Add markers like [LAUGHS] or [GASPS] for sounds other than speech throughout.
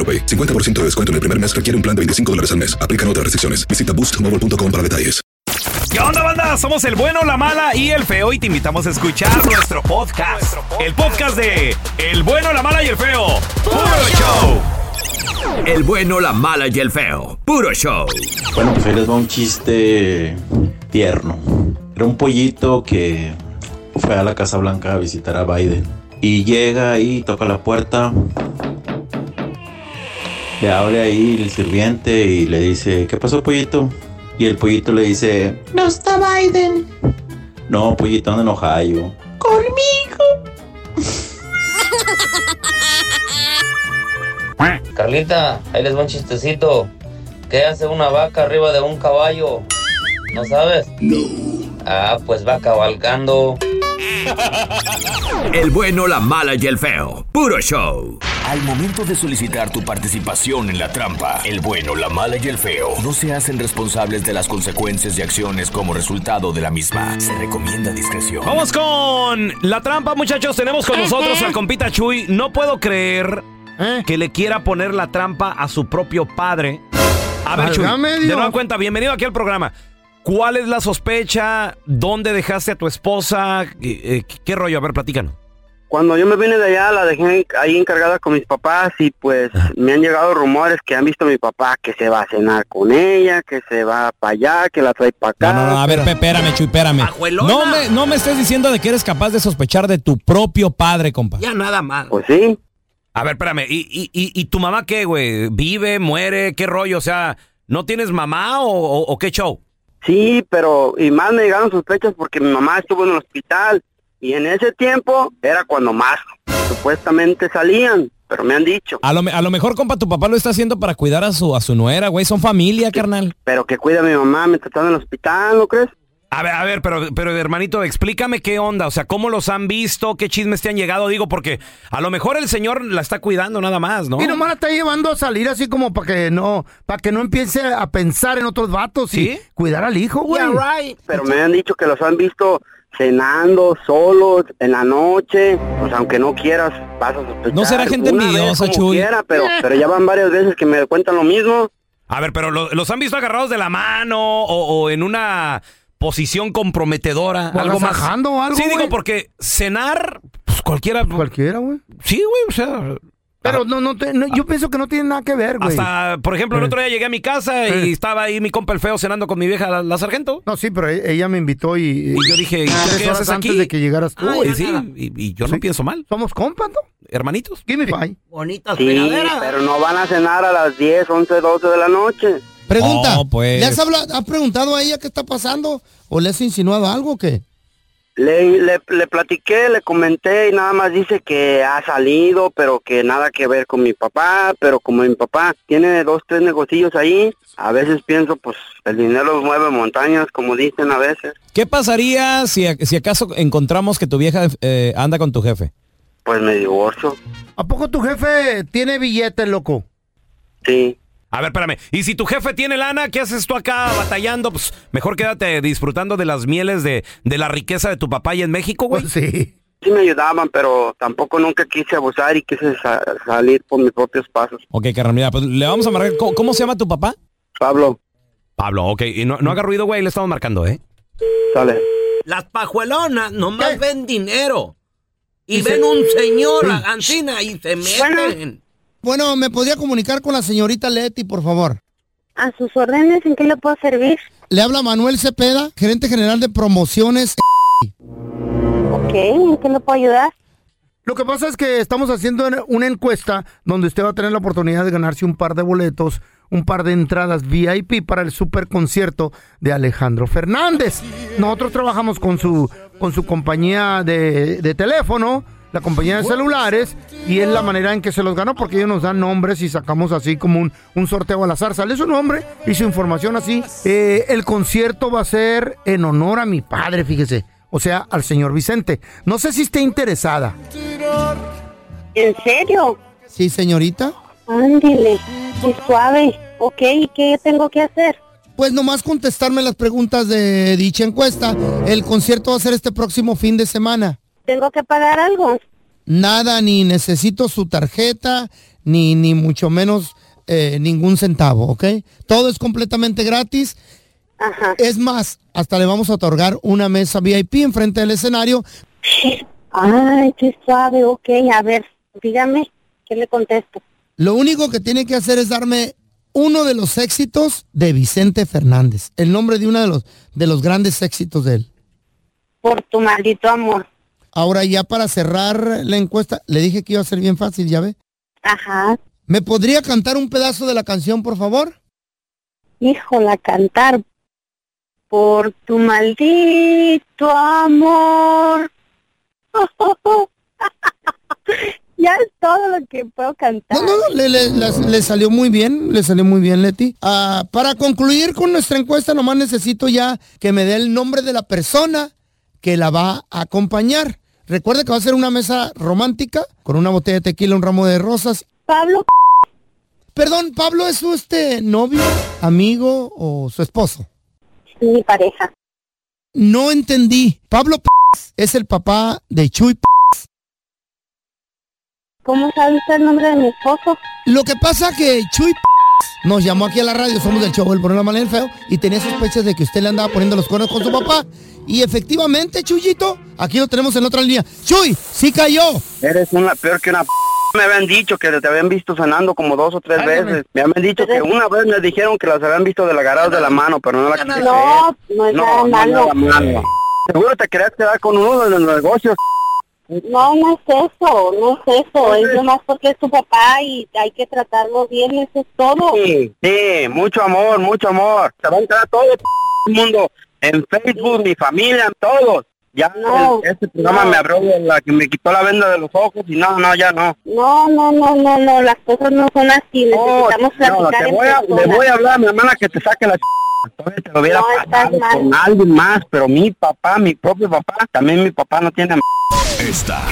AroPay. 50% de descuento en el primer mes requiere un plan de 25 dólares al mes. Aplican otras restricciones. Visita boostmobile.com para detalles. ¿Qué onda, banda? Somos el bueno, la mala y el feo y te invitamos a escuchar nuestro podcast. El podcast de El bueno, la mala y el feo. ¡Puro show! El bueno, la mala y el feo. Puro show. Bueno, pues ahí les va un chiste tierno. Era un pollito que fue a la Casa Blanca a visitar a Biden. Y llega ahí, toca la puerta. Le abre ahí el sirviente y le dice, ¿qué pasó, pollito? Y el pollito le dice, No está Biden. no, pollito, anda en Ohio. Conmigo. [LAUGHS] Carlita, ahí les va un chistecito. ¿Qué hace una vaca arriba de un caballo? ¿No sabes? No. Ah, pues va cabalgando. El bueno, la mala y el feo. Puro show. Al momento de solicitar tu participación en la trampa, el bueno, la mala y el feo no se hacen responsables de las consecuencias y acciones como resultado de la misma. Se recomienda discreción. Vamos con la trampa, muchachos. Tenemos con nosotros al compita Chuy. No puedo creer que le quiera poner la trampa a su propio padre. A ver, Chuy, de nueva cuenta, bienvenido aquí al programa. ¿Cuál es la sospecha? ¿Dónde dejaste a tu esposa? Eh, ¿Qué rollo? A ver, platícanos. Cuando yo me vine de allá, la dejé ahí encargada con mis papás y pues me han llegado rumores que han visto a mi papá que se va a cenar con ella, que se va para allá, que la trae para acá. No, no, no, a ver, espérame, Chuy, espérame. No me, no me estés diciendo de que eres capaz de sospechar de tu propio padre, compa. Ya nada más. Pues sí. A ver, espérame. ¿Y, y, y, y tu mamá qué, güey? ¿Vive, muere? ¿Qué rollo? O sea, ¿no tienes mamá o, o- o qué show? Sí, pero y más me llegaron sospechas porque mi mamá estuvo en el hospital y en ese tiempo era cuando más supuestamente salían, pero me han dicho, A lo, a lo mejor, compa, tu papá lo está haciendo para cuidar a su, a su nuera, güey. Son familia, carnal. pero que cuida a mi mamá mientras está en el hospital, ¿no crees? A ver, a ver, pero, pero hermanito, explícame qué onda, o sea, cómo los han visto, qué chismes te han llegado, digo, porque a lo mejor el señor la está cuidando nada más, ¿no? Y nomás la está llevando a salir así como para que no, para que no empiece a pensar en otros vatos y ¿Sí? cuidar al hijo, güey. Pero me han dicho que los han visto cenando solos en la noche, pues aunque no quieras, vas a sospechar. ¿No será gente envidiosa, Chuy? quiera, pero, [LAUGHS] pero ya van varias veces que me cuentan lo mismo. A ver, pero lo- los han visto agarrados de la mano o, o en una posición comprometedora, O algo más. agasajando o algo, Sí, digo, porque cenar, pues cualquiera. Cualquiera, güey. Sí, güey, o sea. Pero no, no, te- no, yo pienso que no tiene nada que ver, güey. Hasta, por ejemplo, el Eh. otro día llegué a mi casa y Eh. estaba ahí mi compa el feo cenando con mi vieja, la, la sargento. No, sí, pero e- ella me invitó y... Y yo dije, ¿y tú tres qué horas haces antes aquí? de que llegaras tú. Ay, güey. sí, y, y yo no pienso mal. Somos compas, ¿no? Hermanitos. Give me five. Bonitas Sí, pero no van a cenar a las 10, 11, 12 de la noche. Pregunta, No, pues. ¿le has, habla- has preguntado a ella qué está pasando? ¿O le has insinuado algo o qué? Le, le, le platiqué, le comenté y nada más dice que ha salido, pero que nada que ver con mi papá, pero como mi papá tiene dos, tres negocios ahí, a veces pienso, pues el dinero mueve montañas, como dicen a veces. ¿Qué pasaría si, si acaso encontramos que tu vieja eh, anda con tu jefe? Pues me divorcio, ¿A poco tu jefe tiene billetes, loco? sí. A ver, espérame. Y si tu jefe tiene lana, ¿qué haces tú acá batallando? Pues mejor quédate disfrutando de las mieles de, de la riqueza de tu papá y en México, güey. Pues sí. Sí me ayudaban, pero tampoco nunca quise abusar y quise sa- salir por mis propios pasos. Ok, carnal, mira, pues le vamos a marcar. ¿Cómo, cómo se llama tu papá? Pablo, Pablo, ok. Y no, no haga ruido, güey. Le estamos marcando, ¿eh? sale. Las pajuelonas nomás ven dinero. Y ven un señor Ancina y se meten. Bueno, ¿me podría comunicar con la señorita Leti, por favor? A sus órdenes, ¿en qué le puedo servir? Le habla Manuel Cepeda, gerente general de promociones. Ok, ¿en qué le puedo ayudar? Lo que pasa es que estamos haciendo una encuesta donde usted va a tener la oportunidad de ganarse un par de boletos, un par de entradas VIP para el super concierto de Alejandro Fernández. Nosotros trabajamos con su, con su compañía de, de teléfono, la compañía de celulares, y es la manera en que se los ganó porque ellos nos dan nombres y sacamos así como un, un sorteo al azar. Sale su nombre y su información así. Eh, el concierto va a ser en honor a mi padre, fíjese. O sea, al señor Vicente. No sé si esté interesada. ¿En serio? Sí, señorita. Ándile, qué suave. Ok, ¿y qué tengo que hacer? Pues nomás contestarme las preguntas de dicha encuesta. El concierto va a ser este próximo fin de semana. ¿Tengo que pagar algo? Nada, ni necesito su tarjeta, ni, ni mucho menos eh, ningún centavo, ¿ok? Todo es completamente gratis. Es más, hasta le vamos a otorgar una mesa VIP enfrente del escenario. Ay, qué suave, ok. A ver, dígame, ¿qué le contesto? Lo único que tiene que hacer es darme uno de los éxitos de Vicente Fernández, el nombre de uno de los, de los grandes éxitos de él. Por tu maldito amor. Ahora ya para cerrar la encuesta, le dije que iba a ser bien fácil, ¿ya ve? Ajá. ¿Me podría cantar un pedazo de la canción, por favor? Híjola, cantar. Por tu maldito amor. [LAUGHS] ya es todo lo que puedo cantar. No, no, no, le, le- salió muy bien, le salió muy bien, Leti. Ah, para concluir con nuestra encuesta, nomás necesito ya que me dé el nombre de la persona que la va a acompañar. Recuerde que va a ser una mesa romántica con una botella de tequila, un ramo de rosas. Pablo. Perdón, Pablo es su este novio, amigo o su esposo. Mi pareja. No entendí. Pablo es el papá de Chuy. ¿Cómo sabe usted el nombre de mi esposo? Lo que pasa que Chuy nos llamó aquí a la radio, somos del show El la y el Feo, y tenía sospechas de que usted le andaba poniendo los cuernos con su papá. Y efectivamente, Chuyito, aquí lo tenemos en otra línea. Chuy, sí cayó. Eres una peor que una p Me habían dicho que te habían visto sonando como dos o tres veces. Me habían dicho que una vez me dijeron que las habían visto del agarrado de la mano, pero no la quise No, creer. no es no, nada no, malo. nada malo. Seguro te querías quedar con uno de los negocios. No, no es eso, no es eso, es nomás porque es tu papá y hay que tratarlo bien, eso es todo. Sí, sí, mucho amor, mucho amor. Te va a entrar todo el mundo. En Facebook, mi familia, todos. Ya No, el- este programa no. me abrió la que me quitó la venda de los ojos y no, no, ya no. No, no, no, no, no, las cosas no son así, necesitamos No, platicar te voy a, le voy a hablar a mi hermana que te saque la ch... Entonces te lo hubiera No, pagado con alguien más, pero mi papá, mi propio papá, también mi papá no tiene... Esta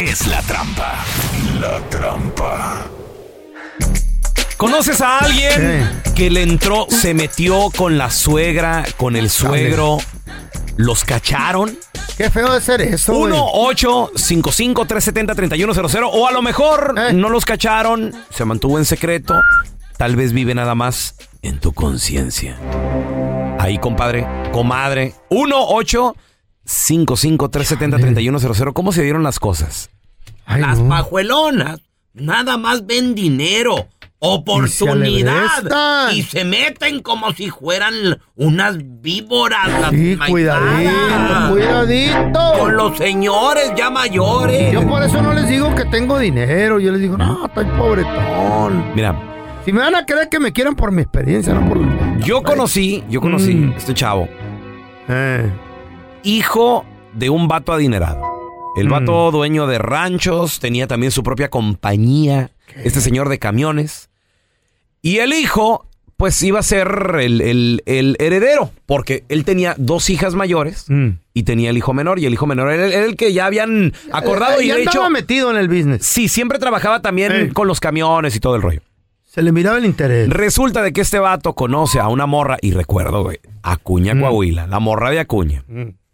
es la trampa. La trampa. ¿Conoces a alguien que le entró, se metió con la suegra, con el suegro? ¿Los cacharon? Qué feo de ser eso, güey. 1-855-370-3100 o a lo mejor no los cacharon, se mantuvo en secreto, tal vez vive nada más en tu conciencia. Ahí, compadre, comadre. 1-855-370-3100. ¿Cómo se dieron las cosas? Las pajuelonas nada más ven dinero, oportunidad alebrestan. y se meten como si fueran unas víboras. Sí, cuidadito, cuidadito. Con los señores ya mayores. Yo por eso no les digo que tengo dinero. Yo les digo, no, estoy pobretón. Mira, Si me van a creer que me quieran por mi experiencia, no por... yo conocí, yo conocí Mm. este chavo. Eh. Hijo de un vato adinerado. El Mm. vato dueño de ranchos, tenía también su propia compañía, este señor de camiones. Y el hijo, pues iba a ser el, el- el heredero, porque él tenía dos hijas mayores Mm. y tenía el hijo menor, y el hijo menor era el, era el que ya habían acordado Eh, y ya de hecho... estaba metido en el business. Sí, siempre trabajaba también con los camiones y todo el rollo. Se le miraba el interés. Resulta de que este vato conoce a una morra, y recuerdo, güey, Acuña Mm. Coahuila, la morra de Acuña.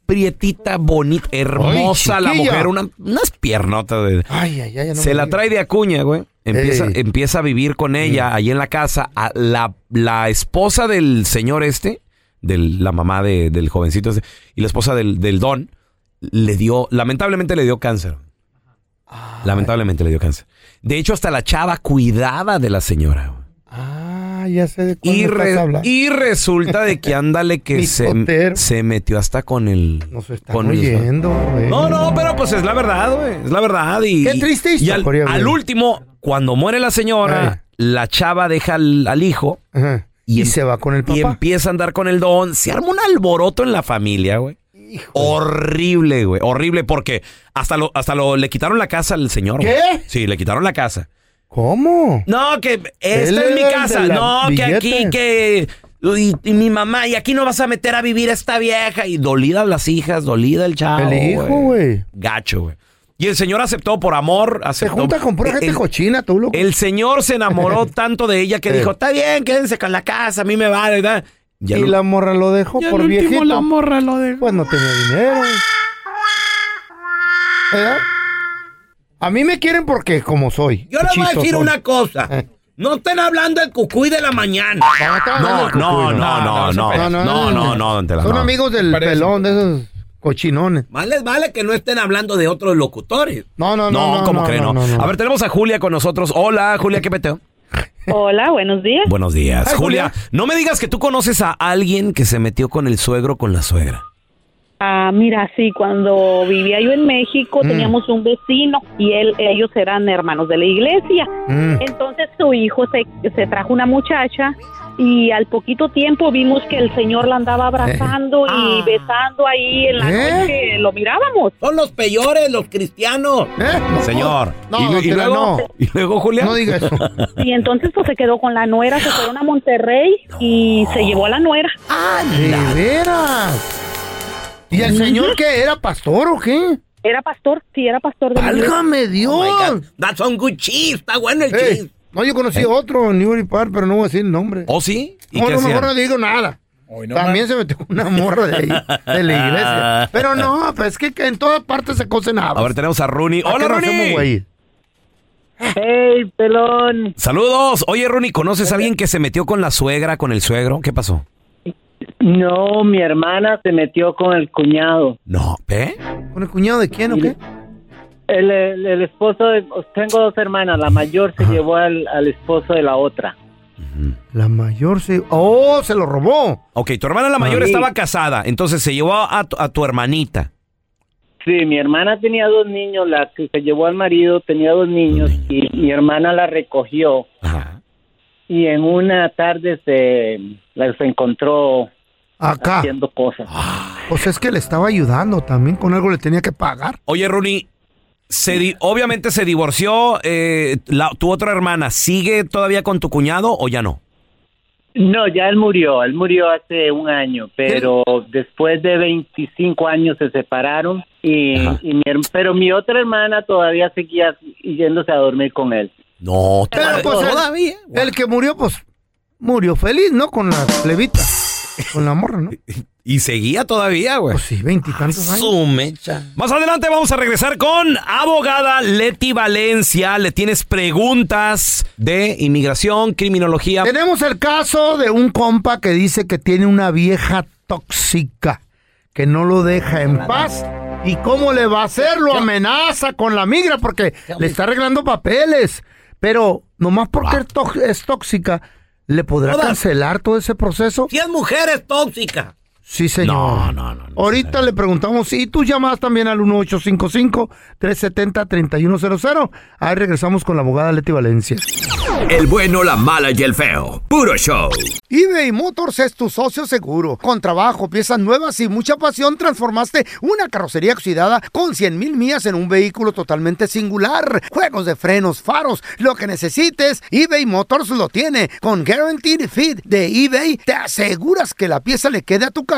Prietita, bonita, hermosa la mujer, una- unas piernotas. de- Ay, ay, ay, no Se la trae de Acuña, güey. Empieza, Ey. empieza a vivir con ella ahí en la casa. A la, la esposa del señor este, del, la mamá de- del jovencito este, y la esposa del, del don, le dio, lamentablemente le dio cáncer. Lamentablemente le dio cáncer. De hecho, hasta la chava cuidaba de la señora. Ah, ya sé de Y, re- estás hablando. y resulta de que ándale que [LAUGHS] se, metió hasta con el... Está con oyendo, no, no, pero pues es la verdad, güey. Es la verdad. Y, Qué triste y al, al último, cuando muere la señora, la chava deja al, al hijo Ajá. y, Y se va con el y papá. empieza a andar con el don. Se arma un alboroto en la familia, güey. Horrible, güey. Horrible porque hasta lo, hasta lo le quitaron la casa al señor. güey. ¿Qué? Sí, le quitaron la casa. ¿Cómo? No, que esta es mi casa. No, que aquí, que. Y, y mi mamá, y aquí no vas a meter a vivir a esta vieja. Y dolidas las hijas, dolida el chavo. El hijo, güey. Gacho, güey. Y el señor aceptó por amor. Se Aceptó, junta con pura gente cochina, tú, loco. el señor se enamoró [LAUGHS] tanto de ella que dijo: Está bien, quédense con la casa, a mí me vale. ¿verdad? Y la morra lo dejó y al por último viejito. la morra lo dejó. Pues no tenía dinero. ¿Eh? A mí me quieren porque como soy. Yo les voy a decir una cosa. Eh. No estén hablando del cucuy de la mañana. No, no, no, no, no, no, no, no, no, Son no. amigos del pelón, de esos cochinones. Más les vale que no estén hablando de otros locutores. No, no, no. No, no, ¿cómo no, creen? No, no, no. A ver, tenemos a Julia con nosotros. Hola, Julia, ¿qué peteo? Hola, buenos días. Buenos días. Ay, Julia, Julia. no me digas que tú conoces a alguien que se metió con el suegro con la suegra. Ah, mira, sí, cuando vivía yo en México Mm. teníamos un vecino y él, ellos eran hermanos de la iglesia. Mm. Entonces su hijo se, se trajo una muchacha y al poquito tiempo vimos que el señor la andaba abrazando y besando ahí en la ¿Eh? noche. Lo mirábamos. Son los peores, los cristianos. Señor. No, ¿Y, don y luego, no. ¿Y luego, Julia? No diga eso. Y entonces pues se quedó con la nuera, se fueron a Monterrey y se llevó a la nuera. ¿De veras? ¿Y el señor qué? ¿Era pastor o qué? Era pastor, sí, era pastor de la iglesia. ¡Válgame Dios! Oh my God, That's some good cheese. Está bueno el Ey, cheese. no, yo conocí otro en Newbury Park, pero no voy a decir el nombre. ¿Oh, sí? ¿Y No, qué a lo mejor no digo nada. También se metió con una morra de ahí, de la iglesia. [LAUGHS] Pero no, pues es que, que en todas partes se cocen habas. A ver, tenemos a Rooney. ¿A ¡Hola, Rooney! Hey, pelón. Saludos. Oye, Rooney, ¿conoces a alguien que se metió con la suegra, con el suegro? ¿Qué pasó? No, mi hermana se metió con el cuñado. No, ¿eh? ¿Con el cuñado de quién o qué? El, el- el esposo de... Tengo dos hermanas, la mayor se llevó al, al esposo de la otra. La mayor se... ¡Oh, se lo robó! Ok, tu hermana la mayor Sí. estaba casada, entonces se llevó a tu, a tu hermanita. Sí, mi hermana tenía dos niños, la que se llevó al marido tenía dos niños y mi hermana la recogió. Y en una tarde se la se encontró Acá. haciendo cosas. Pues es que le estaba ayudando también, con algo le tenía que pagar. Oye, Rooney, se di- obviamente se divorció eh, la- tu otra hermana. ¿Sigue todavía con tu cuñado o ya no? No, ya él murió, él murió hace un año, pero después de 25 años se separaron y, y mi pero mi otra hermana todavía seguía yéndose a dormir con él. No, Pero pues el, el que murió, pues, murió feliz, ¿no? Con la plebita. Con la morra, ¿no? [LAUGHS] Y seguía todavía, güey. Pues sí, veintitantos años. Su mecha. Más adelante vamos a regresar con abogada Leti Valencia. Le tienes preguntas de inmigración, criminología. Tenemos el caso de un compa que dice que tiene una vieja tóxica que no lo deja en paz. ¿Y cómo le va a hacer? Lo amenaza con la migra porque le está arreglando papeles. Pero nomás porque es tó- es tóxica, ¿le podrá Todas. cancelar todo ese proceso? Si es mujer, es tóxica. Sí, señor. No, no, no. Ahorita le preguntamos y tú llamas también al 1855-370-3100. Ahí regresamos con la abogada Leti Valencia. El bueno, la mala y el feo. Puro show. eBay Motors es tu socio seguro. Con trabajo, piezas nuevas y mucha pasión, transformaste una carrocería oxidada con 100 mil millas en un vehículo totalmente singular. Juegos de frenos, faros, lo que necesites, eBay Motors lo tiene. Con Guaranteed Fit de eBay, te aseguras que la pieza le quede a tu carro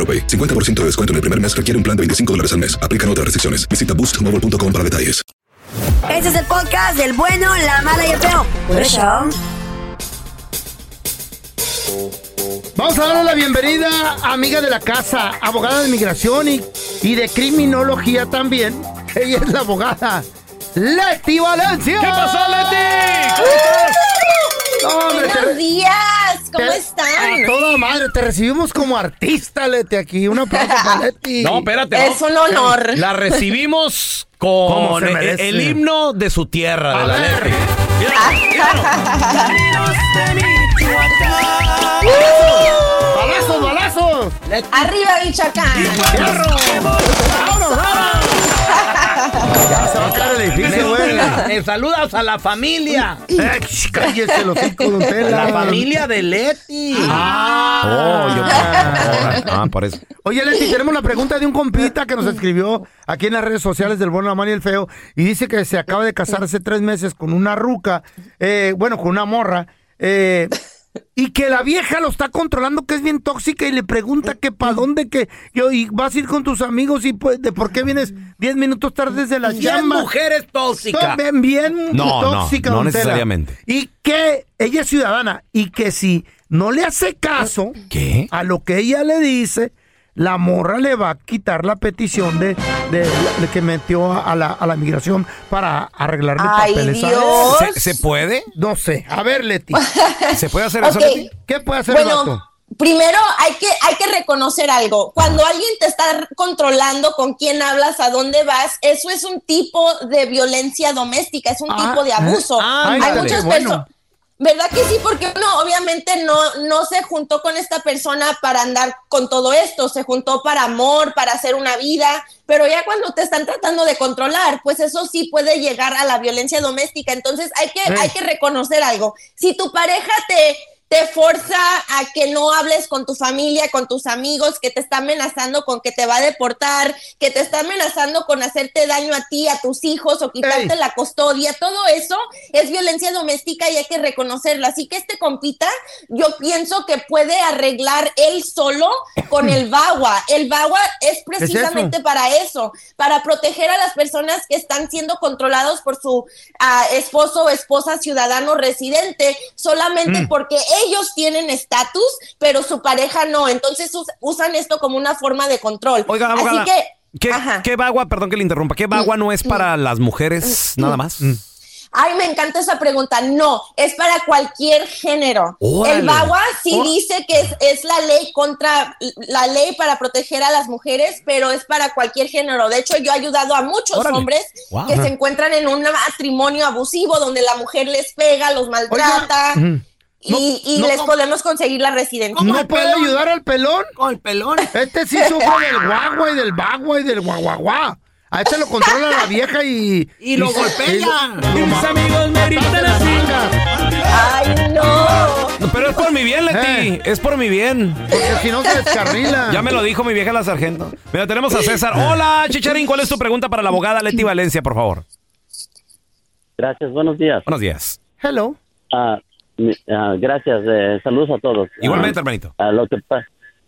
AroPay. 50% de descuento en el primer mes requiere un plan de 25 dólares al mes. Aplican otras restricciones. Visita boostmobile.com para detalles. Este es el podcast del bueno, la mala y el feo. Por eso. Vamos a darle la bienvenida, amiga de la casa, abogada de migración y, y de criminología también. [LAUGHS] Ella es la abogada Leti Valencia. ¿Qué pasó, Leti? ¿Cómo hombre, Buenos días, ¿cómo te- están? A toda madre, te recibimos como artista, Leti, aquí. Un aplauso para [LAUGHS] Leti. No, espérate. Es no. un honor. La recibimos [LAUGHS] Como con el, himno de su tierra, de la ver. Leti. [LAUGHS] ¡Balazos, balazos! Arriba, Michoacán. ¡Vámonos, vámonos! [LAUGHS] Ya se va a caer el edificio, güey. Eh, saludas a la familia. Cállese los hijos, Tela. La familia de Leti. Oh, yo- Ah, por eso. Oye, Leti, tenemos la pregunta de un compita que nos escribió aquí en las redes sociales del Bueno, la Mala y el Feo y dice que se acaba de casar hace tres meses con una ruca, eh, bueno, con una morra, eh, y que la vieja lo está controlando, que es bien tóxica y le pregunta que para dónde, que yo, y vas a ir con tus amigos y pues, de por qué vienes diez minutos tarde desde las Bien llamas. mujeres tóxicas. No, bien, bien No, no, tóxica, no Tela. necesariamente. Y que ella es ciudadana y que si no le hace caso ¿Qué? a lo que ella le dice, la morra le va a quitar la petición de, de- de que metió a la, a la migración para arreglarle Ay, papeles. ¿sabes? Dios. ¿Se, se puede? No sé. A ver, Leti. [LAUGHS] ¿Se puede hacer eso. Leti? ¿Qué puede hacer el vato? Bueno, primero hay que, hay que reconocer algo. Cuando alguien te está controlando con quién hablas, a dónde vas, eso es un tipo de violencia doméstica, es un Ah, tipo de abuso. ah, hay ándale, muchas bueno. ¿Verdad que sí? Porque uno obviamente no, no se juntó con esta persona para andar con todo esto, se juntó para amor, para hacer una vida, pero ya cuando te están tratando de controlar, pues eso sí puede llegar a la violencia doméstica. Entonces hay que, Sí. hay que reconocer algo. Si tu pareja te, te forza a que no hables con tu familia, con tus amigos, que te está amenazando con que te va a deportar, que te está amenazando con hacerte daño a ti, a tus hijos o quitarte Ey. la custodia, todo eso es violencia doméstica y hay que reconocerlo. Así que este compita, yo pienso que puede arreglar él solo con el [CLEARS THROAT] BAGUA. El BAGUA es precisamente para eso, para proteger a las personas que están siendo controlados por su ah, esposo o esposa ciudadano residente, solamente Mm. porque ellos tienen estatus, pero su pareja no. Entonces us- usan esto como una forma de control. Oiga, Así abogada, que, ¿Qué, qué bagua, perdón que le interrumpa, qué bagua no es para las mujeres nada más? Ay, me encanta esa pregunta. No, es para cualquier género. Órale. El BAGUA sí Oh. dice que es, es la ley contra la ley para proteger a las mujeres, pero es para cualquier género. De hecho, yo he ayudado a muchos Órale. hombres Wow. que se encuentran en un matrimonio abusivo donde la mujer les pega, los maltrata. Y, y no, les no. podemos conseguir la residencia. ¿No puede ayudar al pelón? Con el pelón. Este sí sufre del guagua y del bagua y del guaguaguá. A este lo controla la vieja y... [LAUGHS] Y lo se- golpea. y- Mis amigos me gritan así. Ay, no. Pero es por mi bien, Leti, es por mi bien. Porque si no se descarrila. Ya me lo dijo mi vieja la sargento. Mira, tenemos a César. Hola, Chicharín, ¿cuál es tu pregunta para la abogada Leti Valencia, por favor? Gracias, buenos días. Buenos días. Hello. Ah, ah, gracias, eh, saludos a todos. Igualmente, Ah, hermanito. lo que pa-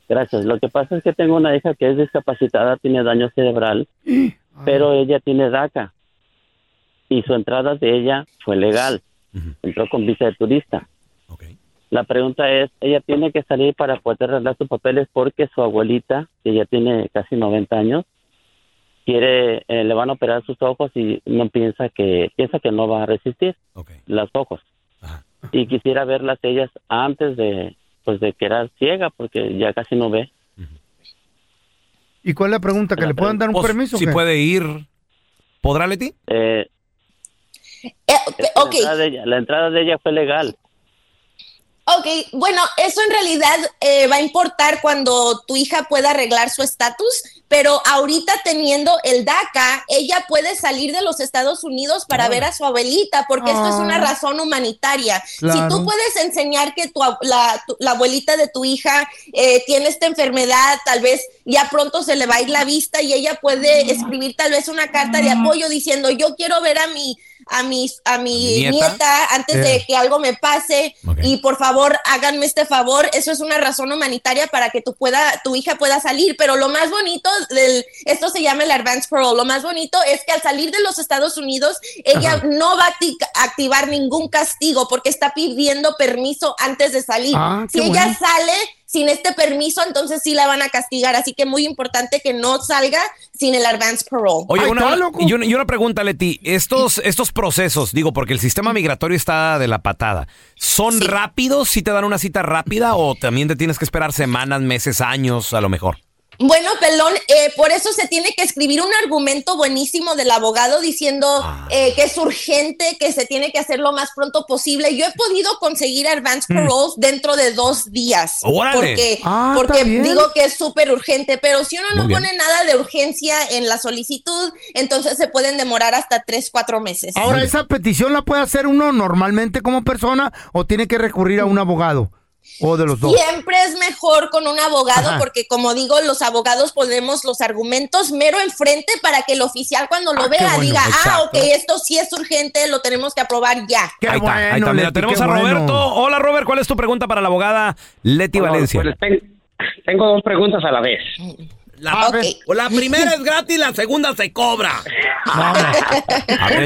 gracias. Lo que pasa es que tengo una hija que es discapacitada, tiene daño cerebral, [GASPS] pero ella tiene DACA. y su entrada de ella fue legal. Entró con visa de turista. La pregunta es, ella tiene que salir para poder arreglar sus papeles porque su abuelita, que ya tiene casi 90 años, quiere, eh, le van a operar sus ojos y no piensa que, piensa que no va a resistir los ojos. Y quisiera verlas ellas antes de, pues de quedar ciega porque ya casi no ve. ¿Y cuál es la pregunta? ¿Que le puedan dar un Pues, permiso? si qué? puede ir. ¿Podrá, Leti? Eh, la, entrada de ella, la entrada de ella fue legal. Ok, bueno, eso en realidad eh, va a importar cuando tu hija pueda arreglar su estatus, pero ahorita teniendo el DACA, ella puede salir de los Estados Unidos para ver a su abuelita, porque esto es una Ah. razón humanitaria. Si tú puedes enseñar que tu, la, tu- la abuelita de tu hija eh, tiene esta enfermedad, tal vez ya pronto se le va a ir la vista y ella puede escribir tal vez una carta de apoyo diciendo, yo quiero ver a mi... A mi, a mi ¿Mi nieta? nieta antes de Eh. que algo me pase y por favor háganme este favor. Eso es una razón humanitaria para que tu, pueda, tu hija pueda salir. Pero lo más bonito del, esto se llama el advance parole. Lo más bonito es que al salir de los Estados Unidos, ella Ajá. no va a acti- activar ningún castigo porque está pidiendo permiso antes de salir. Ah, si ella sale sin este permiso, entonces sí la van a castigar. Así que muy importante que no salga sin el advance parole. Oye, una, y, una, y una pregunta, Leti. Estos, estos procesos, digo, porque el sistema migratorio está de la patada, ¿son rápidos si te dan una cita rápida o también te tienes que esperar semanas, meses, años, a lo mejor? Bueno, Pelón, eh, por eso se tiene que escribir un argumento buenísimo del abogado diciendo Ah. eh, que es urgente, que se tiene que hacer lo más pronto posible. Yo he podido conseguir advance Mm. paroles dentro de dos días. ¡Órale! Porque, Ah, porque digo que es súper urgente, pero si uno no Muy bien. pone nada de urgencia en la solicitud, entonces se pueden demorar hasta tres, cuatro meses. Ahora, ¿esa petición la puede hacer uno normalmente como persona o tiene que recurrir a un abogado? ¿O de los dos? Siempre es mejor con un abogado Ajá. porque, como digo, los abogados ponemos los argumentos mero enfrente para que el oficial cuando lo Ah, vea bueno, diga, ah, ok, esto sí es urgente, lo tenemos que aprobar ya. ahí está, ahí está. Mira, Leti, tenemos qué a bueno. Roberto. Hola, Robert, ¿cuál es tu pregunta para la abogada Leti Hola, Valencia? pues, ten- tengo dos preguntas a la vez. La, o la primera es gratis, la segunda se cobra. [LAUGHS]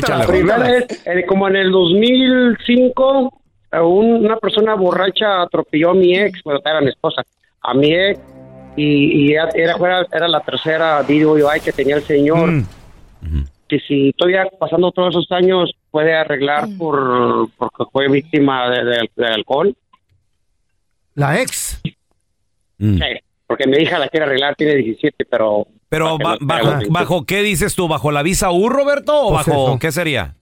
La primera es, eh, como en el 2005, eh, un- una persona borracha atropelló a mi ex, bueno, era mi esposa, a mi ex, y, y era, era, la tercera DUI que tenía el señor. Mm. Que si todavía pasando todos esos años puede arreglar por porque fue víctima de, de- de alcohol. La ex. Mm. Sí, porque mi hija la quiere arreglar, tiene 17, pero... Pero ba- bajo, bajo qué dices tú? ¿Bajo la visa U, Roberto? ¿O Pues bajo eso. qué sería?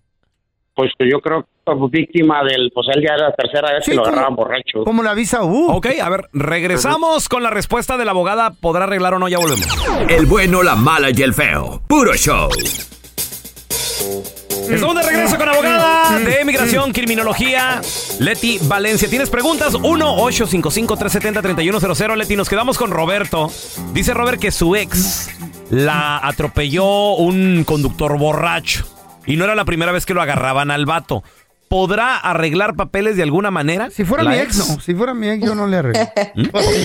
Pues que yo creo que víctima del, pues él ya era la tercera vez que lo agarraban borracho. Como la visa U. Ok, a ver, regresamos con la respuesta de la abogada. ¿Podrá arreglar o no? Ya volvemos. El bueno, la mala y el feo. Puro show. Estamos de regreso con abogada de Migración, Criminología, Leti Valencia. ¿Tienes preguntas? 1-855-370-3100. Leti, nos quedamos con Roberto. Dice Robert que su ex la atropelló un conductor borracho. Y no era la primera vez que lo agarraban al vato. ¿Podrá arreglar papeles de alguna manera? Si fuera ¿La mi ex, no. Si fuera mi ex, yo no le arreglo. ¿Mm?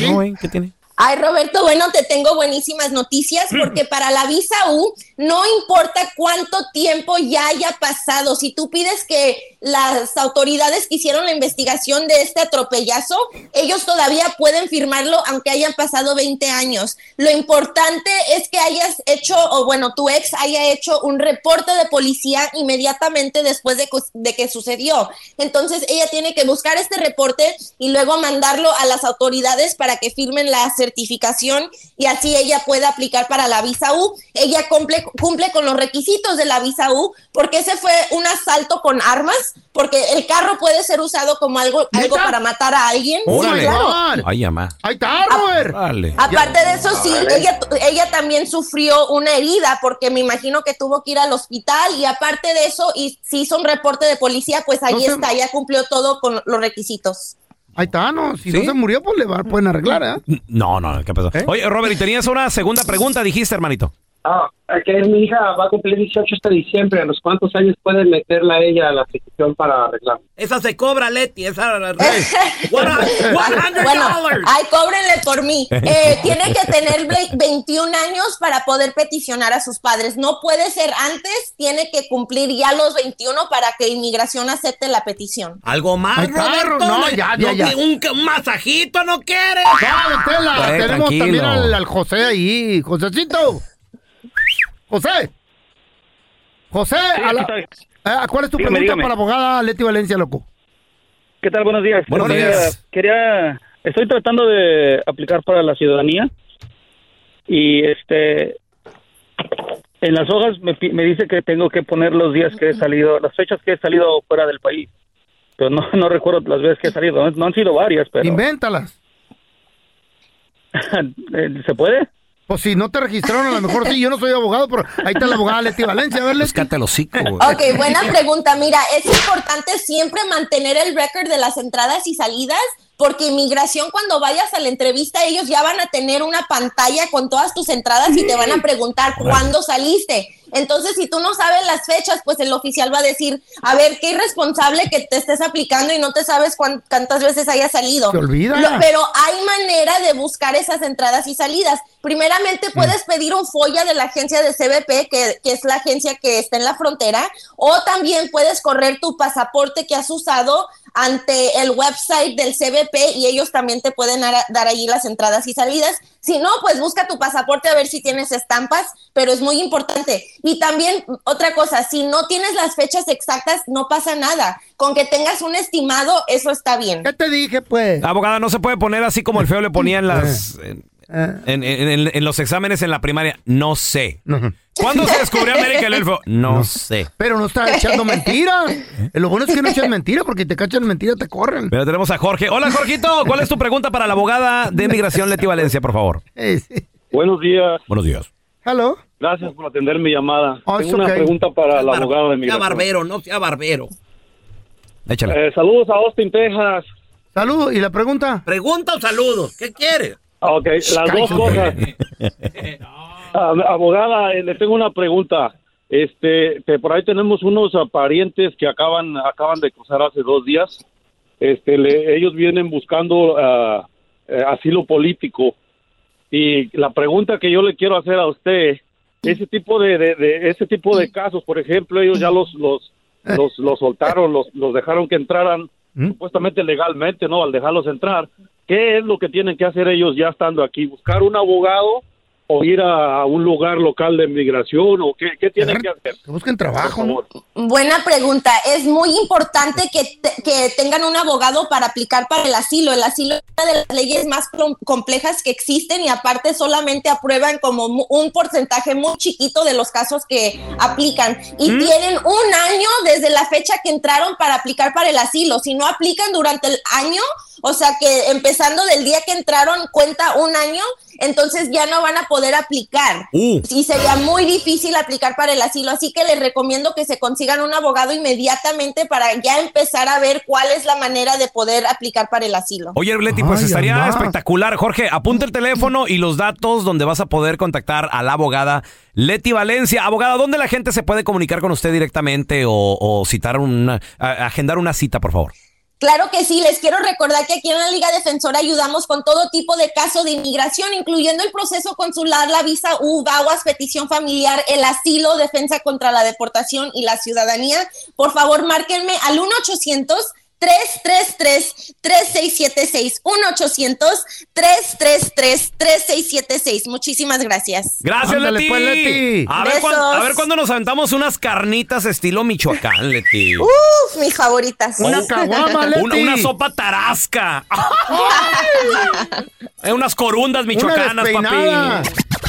No, [LAUGHS] güey, ¿Qué tiene? Ay, Roberto, bueno, te tengo buenísimas noticias porque para la visa U no importa cuánto tiempo ya haya pasado. Si tú pides que las autoridades que hicieron la investigación de este atropellazo, ellos todavía pueden firmarlo aunque hayan pasado 20 años. Lo importante es que hayas hecho, o bueno, tu ex haya hecho un reporte de policía inmediatamente después de, de que sucedió. Entonces ella tiene que buscar este reporte y luego mandarlo a las autoridades para que firmen la certificación y así ella pueda aplicar para la visa U. Ella cumple, cumple con los requisitos de la visa U porque ese fue un asalto con armas, porque el carro puede ser usado como algo, algo para matar a alguien. Sí, Órale. claro. Ay, está, Robert. Vale. Aparte de eso, sí, ella, ella también sufrió una herida porque me imagino que tuvo que ir al hospital y aparte de eso, y si hizo un reporte de policía, pues ahí No se- está, ya cumplió todo con los requisitos. Ahí está, ¿no? Si ¿Sí? no se murió, pues le va- pueden arreglar, ¿eh? No, no, ¿qué pasó? Oye, Robert, y tenías una segunda pregunta, dijiste, hermanito. Ah, que mi hija va a cumplir 18 este diciembre. ¿A los cuántos años puede meterla a ella a la petición para arreglar? Esa se cobra, Leti. Esa [LAUGHS] Bueno, ay, cóbrenle por mí. Eh, [LAUGHS] tiene que tener ve- 21 años para poder peticionar a sus padres. No puede ser antes, tiene que cumplir ya los 21 para que inmigración acepte la petición. ¿Algo más, Ay, no, ya, ya, ya. Un, un masajito no quiere. No, Eh, tenemos tranquilo. también al, al José ahí. Josecito. José. José, a la- eh, ¿cuál es tu Dígame, pregunta dígame. para la abogada Leti Valencia, loco? ¿Qué tal? Buenos días. Buenos Quería- días. Quería, estoy tratando de aplicar para la ciudadanía y este, en las hojas me, dice que tengo que poner los días que he salido, las fechas que he salido fuera del país. Pero no, no recuerdo las veces que he salido. No, no han sido varias, pero Invéntalas. eh, [LAUGHS] ¿se puede? Pues si no te registraron, a lo mejor sí. Yo no soy abogado, pero ahí está la abogada Leti Valencia. A ver, Leti. Hocico, güey. Ok, buena pregunta. Mira, es importante siempre mantener el récord de las entradas y salidas, porque inmigración cuando vayas a la entrevista, ellos ya van a tener una pantalla con todas tus entradas y te van a preguntar cuándo saliste. Entonces, si tú no sabes las fechas, pues el oficial va a decir, a ver, qué irresponsable que te estés aplicando y no te sabes cuán- cuántas veces hayas salido. Se olvida. Lo- pero hay manera de buscar esas entradas y salidas. Primeramente, puedes pedir un FOIA de la agencia de CBP, que, que es la agencia que está en la frontera, o también puedes correr tu pasaporte que has usado ante el website del CBP y ellos también te pueden dar, dar allí las entradas y salidas. Si no, pues busca tu pasaporte a ver si tienes estampas, pero es muy importante. Y también otra cosa, si no tienes las fechas exactas, no pasa nada. Con que tengas un estimado, eso está bien. ¿Qué te dije, pues? Abogada, no se puede poner así como el feo le ponía en las... En, en- en- en los exámenes en la primaria. No sé. ¿Cuándo se descubrió América el elfo? No, sé. Pero no está echando mentira. Lo bueno es que no echas mentira, porque te cachan mentira, te corren. Pero tenemos a Jorge. Hola, Jorgito. ¿Cuál es tu pregunta para la abogada de inmigración Leti Valencia, por favor? [LAUGHS] Buenos días. Buenos días. Hello. Gracias por atender mi llamada. Oh, it's Tengo una okay. pregunta para la abogada de Sea migración. barbero, no sea barbero. Échale. Eh, saludos a Austin, Texas. Saludos. ¿Y la pregunta? ¿Pregunta o saludos? ¿Qué quiere? Ok, las dos cosas. [LAUGHS] Ah, abogada, eh, le tengo una pregunta. Este, que por ahí tenemos unos ah, parientes que acaban acaban de cruzar hace dos días. Este, le- ellos vienen buscando ah, eh, asilo político. Y la pregunta que yo le quiero hacer a usted, ese tipo de, de- de- ese tipo de casos, por ejemplo, ellos ya los los los, los soltaron, los, los dejaron que entraran supuestamente legalmente, ¿no? Al dejarlos entrar, ¿qué es lo que tienen que hacer ellos ya estando aquí? ¿Buscar un abogado o ir a, un lugar local de migración o qué, qué tienen que hacer? Que busquen trabajo, ¿no? Buena pregunta. Es muy importante que, te- que tengan un abogado para aplicar para el asilo. El asilo es una de las leyes más com- complejas que existen y aparte solamente aprueban como mu- un porcentaje muy chiquito de los casos que aplican. Y tienen un año desde la fecha que entraron para aplicar para el asilo. Si no aplican durante el año, o sea que empezando del día que entraron cuenta un año, entonces ya no van a poder aplicar. Uh. Y sería muy difícil aplicar para el asilo, así que les recomiendo que se consigan un abogado inmediatamente para ya empezar a ver cuál es la manera de poder aplicar para el asilo. Oye, Leti, pues Ay, estaría anda. espectacular. Jorge, apunta el teléfono y los datos donde vas a poder contactar a la abogada Leti Valencia. Abogada, ¿dónde la gente se puede comunicar con usted directamente o, o citar una, a- agendar una cita, por favor? Claro que sí, les quiero recordar que aquí en la Liga Defensora ayudamos con todo tipo de caso de inmigración, incluyendo el proceso consular, la visa U, VAWAS, petición familiar, el asilo, defensa contra la deportación y la ciudadanía. Por favor, márquenme al 1 800 333 3676 1 800 333 3676 Muchísimas gracias. Gracias, Ándale, Leti. pues, Leti. A ver, cuándo, a ver cuándo nos aventamos unas carnitas estilo Michoacán, Leti. Uf, mis favoritas. Una caguama, Leti. Una, una sopa tarasca. Eh, unas corundas michoacanas, despeinada. papi.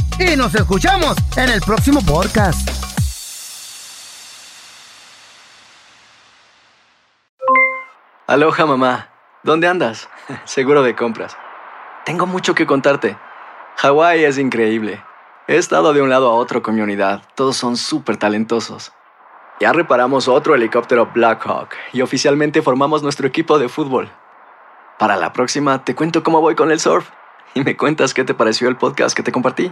Y nos escuchamos en el próximo podcast. Aloha mamá, ¿dónde andas? [LAUGHS] Seguro de compras. Tengo mucho que contarte. Hawái es increíble. He estado de un lado a otro con mi unidad. Todos son súper talentosos. Ya reparamos otro helicóptero Blackhawk y oficialmente formamos nuestro equipo de fútbol. Para la próxima te cuento cómo voy con el surf y me cuentas qué te pareció el podcast que te compartí,